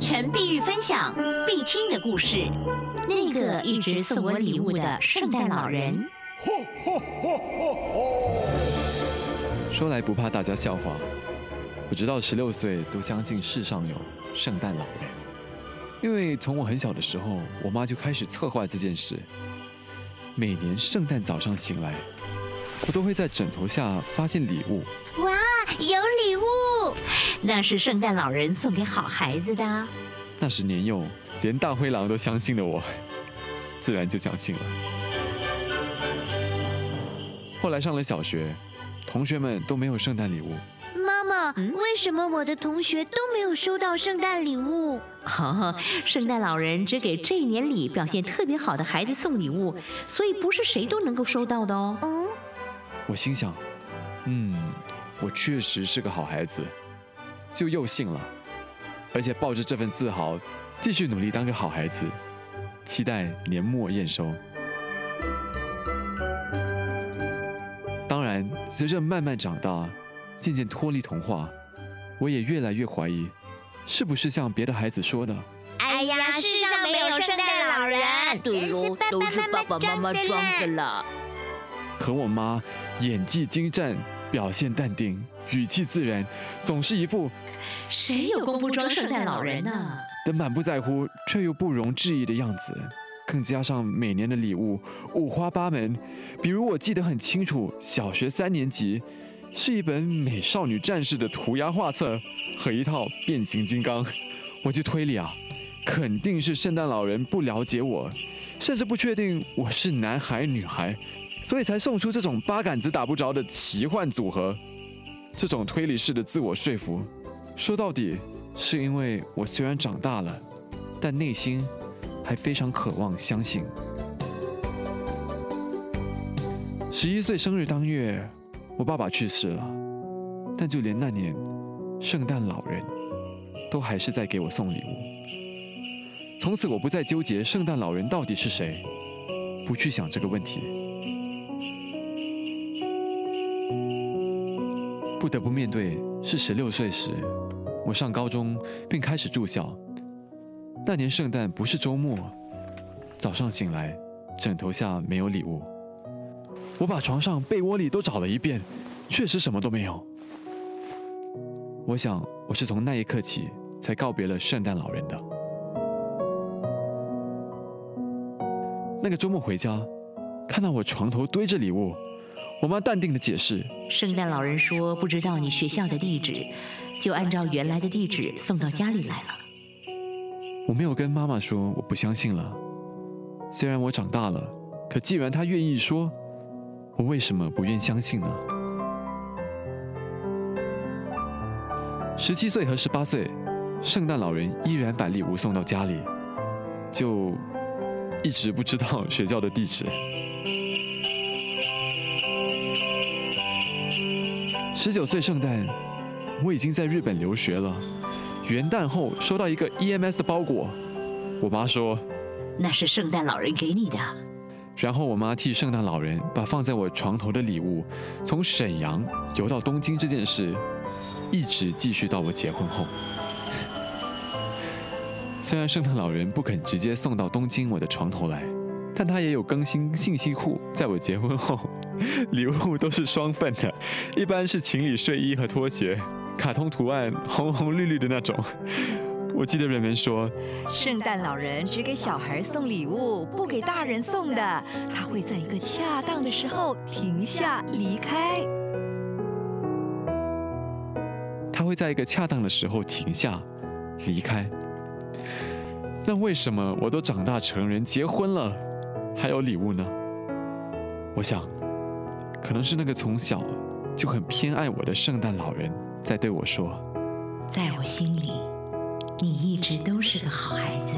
陈碧玉分享必听的故事。那个一直送我礼物的圣诞老人。说来不怕大家笑话，我直到十六岁都相信世上有圣诞老人，因为从我很小的时候，我妈就开始策划这件事。每年圣诞早上醒来，我都会在枕头下发现礼物。哇，有礼物！那是圣诞老人送给好孩子的。那是年幼，连大灰狼都相信的我，自然就相信了。后来上了小学，同学们都没有圣诞礼物。妈妈，为什么我的同学都没有收到圣诞礼物？哦，圣诞老人只给这一年里表现特别好的孩子送礼物，所以不是谁都能够收到的哦。嗯，我心想，嗯，我确实是个好孩子，就又信了，而且抱着这份自豪，继续努力当个好孩子，期待年末验收。当然，随着慢慢长大。渐渐脱离童话，我也越来越怀疑，是不是像别的孩子说的？哎呀，世上没有圣诞老人，都是爸爸妈妈装的了。可我妈演技精湛，表现淡定，语气自然，总是一副谁有功夫装圣诞老人呢？的满不在乎却又不容置疑的样子。更加上每年的礼物五花八门，比如我记得很清楚，小学三年级。是一本美少女战士的涂鸦画册和一套变形金刚，我就推理啊，肯定是圣诞老人不了解我，甚至不确定我是男孩女孩，所以才送出这种八竿子打不着的奇幻组合。这种推理式的自我说服，说到底是因为我虽然长大了，但内心还非常渴望相信。十一岁生日当月。我爸爸去世了，但就连那年，圣诞老人，都还是在给我送礼物。从此，我不再纠结圣诞老人到底是谁，不去想这个问题。不得不面对是十六岁时，我上高中并开始住校。那年圣诞不是周末，早上醒来，枕头下没有礼物。我把床上、被窝里都找了一遍，确实什么都没有。我想，我是从那一刻起才告别了圣诞老人的。那个周末回家，看到我床头堆着礼物，我妈淡定的解释：“圣诞老人说不知道你学校的地址，就按照原来的地址送到家里来了。”我没有跟妈妈说我不相信了，虽然我长大了，可既然她愿意说。我为什么不愿相信呢？十七岁和十八岁，圣诞老人依然把礼物送到家里，就一直不知道学校的地址。十九岁圣诞，我已经在日本留学了。元旦后收到一个 EMS 的包裹，我妈说那是圣诞老人给你的。然后我妈替圣诞老人把放在我床头的礼物从沈阳邮到东京这件事，一直继续到我结婚后。虽然圣诞老人不肯直接送到东京我的床头来，但他也有更新信息库。在我结婚后，礼物都是双份的，一般是情侣睡衣和拖鞋，卡通图案红红绿绿的那种。我记得人们说，圣诞老人只给小孩送礼物，不给大人送的。他会在一个恰当的时候停下离开。他会在一个恰当的时候停下离开。那为什么我都长大成人结婚了，还有礼物呢？我想，可能是那个从小就很偏爱我的圣诞老人在对我说，在我心里。你一直都是个好孩子。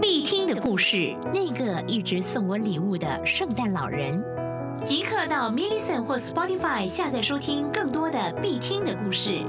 必听的故事，那个一直送我礼物的圣诞老人，即刻到 m i l l i c e n t 或 Spotify 下载收听更多的必听的故事。